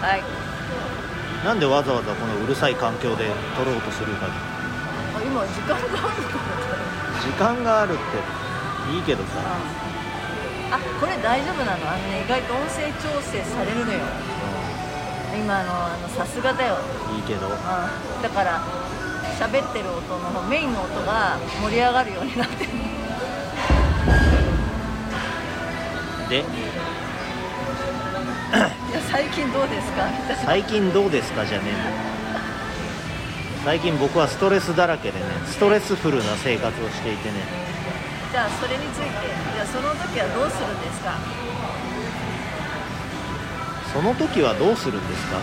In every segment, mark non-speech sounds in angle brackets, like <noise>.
はい。なんでわざわざこのうるさい環境で撮ろうとするかあ今時間がある時間があるっていいけどさ。あこれ大丈夫なの？あのね意外と音声調整されるのよ。今あのあのさすがだよ。いいけど。うん。だから喋ってる音の方メインの音が盛り上がるようになってる。で近どうですか？最近どうですかじゃねえ。最近僕はストレスだらけでねストレスフルな生活をしていてね。じゃあそれについてじゃあその時はどうするんですか？その時はどうするんですか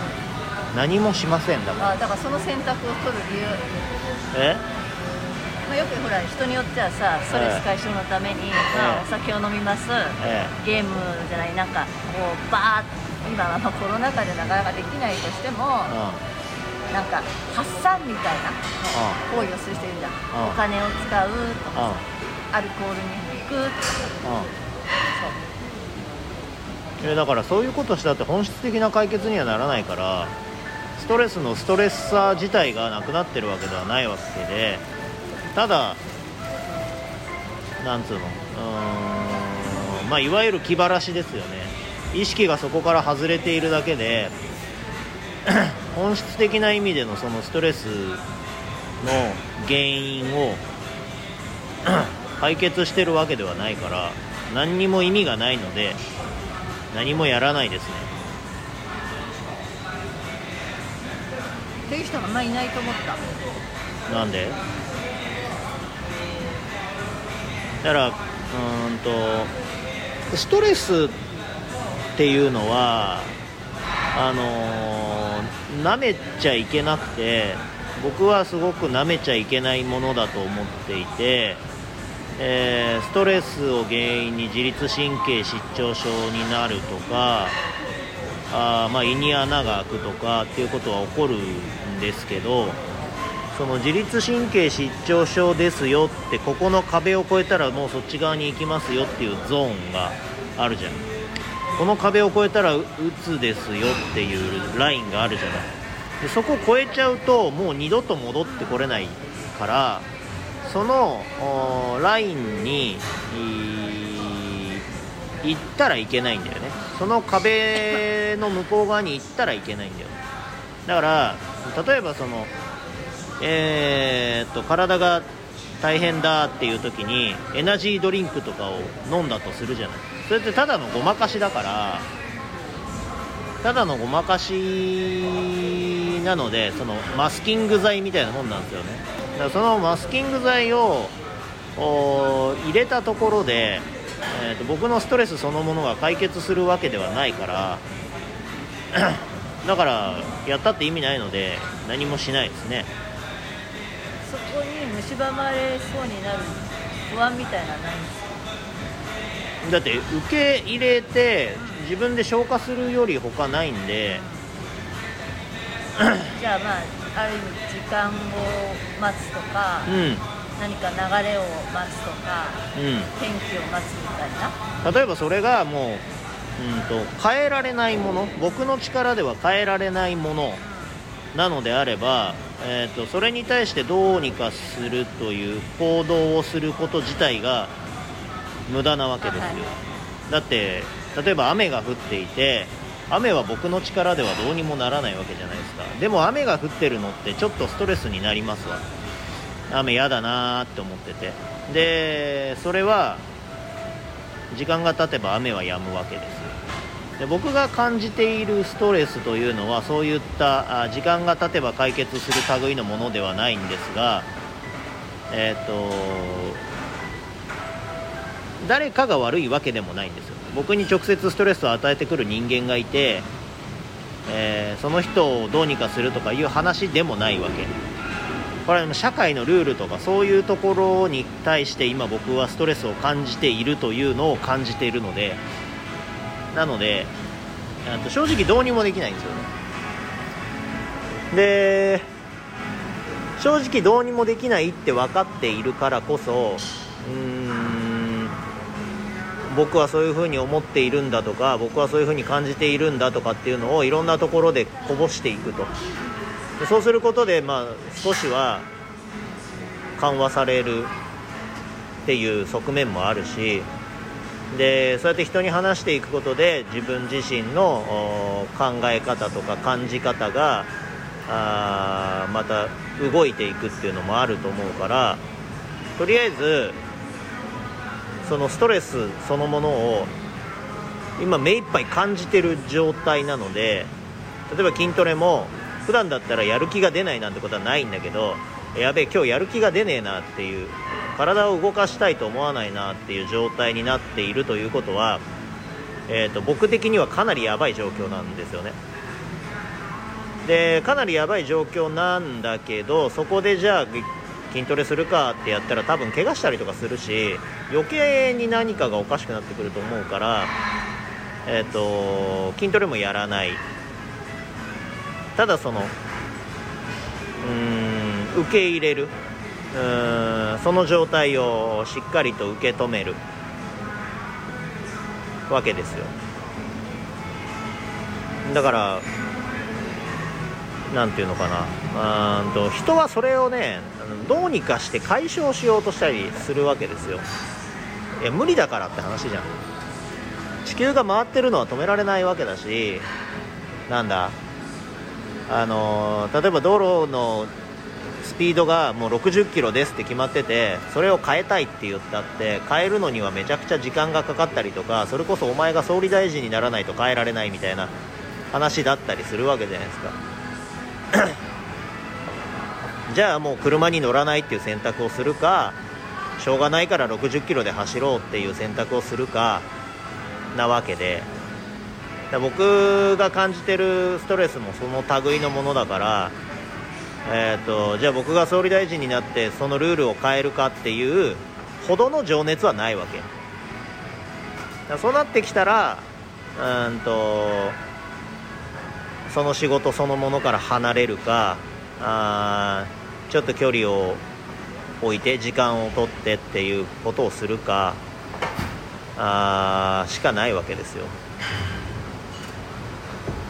何もしませんだからあだからその選択を取る理由、えまあ、よくほら人によってはさストレス解消のために、まあ、お酒を飲みます、えゲームじゃないなんかこうバーッ今はまあコロナ禍でなかなかできないとしてもえなんか発散みたいなう行為をする人いるじゃん。うん。お金を使うとかうん。アルコールに行くとかそうえだからそういうことしたって本質的な解決にはならないからストレスのストレッサー自体がなくなってるわけではないわけでただなんつうの？うーんまあいわゆる気晴らしですよね。意識がそこから外れているだけで <coughs> 本質的な意味でのそのストレスの原因を <coughs> 解決してるわけではないから何にも意味がないので何もやらないですね。っていう人があんまりいないと思った。なんで？だからうんとストレスっていうのはあの舐めちゃいけなくて僕はすごく舐めちゃいけないものだと思っていて、えーストレスを原因に自律神経失調症になるとかあまあ、胃に穴が開くとかっていうことは起こるんですけどその自律神経失調症ですよってここの壁を越えたらもうそっち側に行きますよっていうゾーンがあるじゃん。この壁を越えたらうつですよっていうラインがあるじゃない。でそこを越えちゃうともう二度と戻ってこれないからそのラインに行ったらいけないんだよね。その壁の向こう側に行ったらいけないんだよ。だから例えばそのえーっと体が大変だっていう時にエナジードリンクとかを飲んだとするじゃない。それってただのごまかしだからただのごまかしなのでそのマスキング剤みたいなもんなんですよね。だからそのマスキング剤を入れたところで、えーと僕のストレスそのものが解決するわけではないからだからやったって意味ないので何もしないですね。そこに蝕まれそうになる不安みたいなのはないんですか？だって受け入れて自分で消化するより他ないんで。じゃあまあある意味時間を待つとか、うん。何か流れを待つとかうん。天気を待つみたいな？例えばそれがもう、うん、と変えられないもの僕の力では変えられないものなのであれば、えー、とそれに対してどうにかするという行動をすること自体が無駄なわけですよ、はい。だって例えば雨が降っていて雨は僕の力ではどうにもならないわけじゃないですか。でも雨が降ってるのってちょっとストレスになりますわ。雨嫌だなーって思ってて。でそれは時間が経てば雨は止むわけです。よで僕が感じているストレスというのはそういったあ時間が経てば解決する類のものではないんですがえっ、と誰かが悪いわけでもないんですよ。僕に直接ストレスを与えてくる人間がいて、えーその人をどうにかするとかいう話でもないわけ。これは社会のルールとかそういうところに対して今僕はストレスを感じているというのを感じているのでなのでと正直どうにもできないんですよね。で正直どうにもできないって分かっているからこそうーん僕はそういうふうに思っているんだとか僕はそういうふうに感じているんだとかっていうのをいろんなところでこぼしていくと。でそうすることで、まあ、少しは緩和されるっていう側面もあるしでそうやって人に話していくことで自分自身の考え方とか感じ方があまた動いていくっていうのもあると思うからとりあえずそのストレスそのものを今目いっぱい感じてる状態なので例えば筋トレも普段だったらやる気が出ないなんてことはないんだけどやべえ今日やる気が出ねえなっていう体を動かしたいと思わないなっていう状態になっているということは、えーと、僕的にはかなりやばい状況なんですよね。でかなりやばい状況なんだけどそこでじゃあ筋トレするかってやったら多分怪我したりとかするし余計に何かがおかしくなってくると思うから、えーと、筋トレもやらない。ただそのうん受け入れる。うんその状態をしっかりと受け止める。わけですよ。だから何て言うのかな。うんと人はそれをねどうにかして解消しようとしたりするわけですよ。いや無理だからって話じゃん。地球が回ってるのは止められないわけだしなんだ。あの例えば道路のスピードがもう60キロですって決まっててそれを変えたいって言ったって変えるのにはめちゃくちゃ時間がかかったりとかそれこそお前が総理大臣にならないと変えられないみたいな話だったりするわけじゃないですか。<coughs> じゃあもう車に乗らないっていう選択をするかしょうがないから60キロで走ろうっていう選択をするかなわけで。僕が感じてるストレスもその類のものだからえーと、じゃあ僕が総理大臣になってそのルールを変えるかっていうほどの情熱はないわけ。そうなってきたらうんとその仕事そのものから離れるかあちょっと距離を置いて時間を取ってっていうことをするかあしかないわけですよ。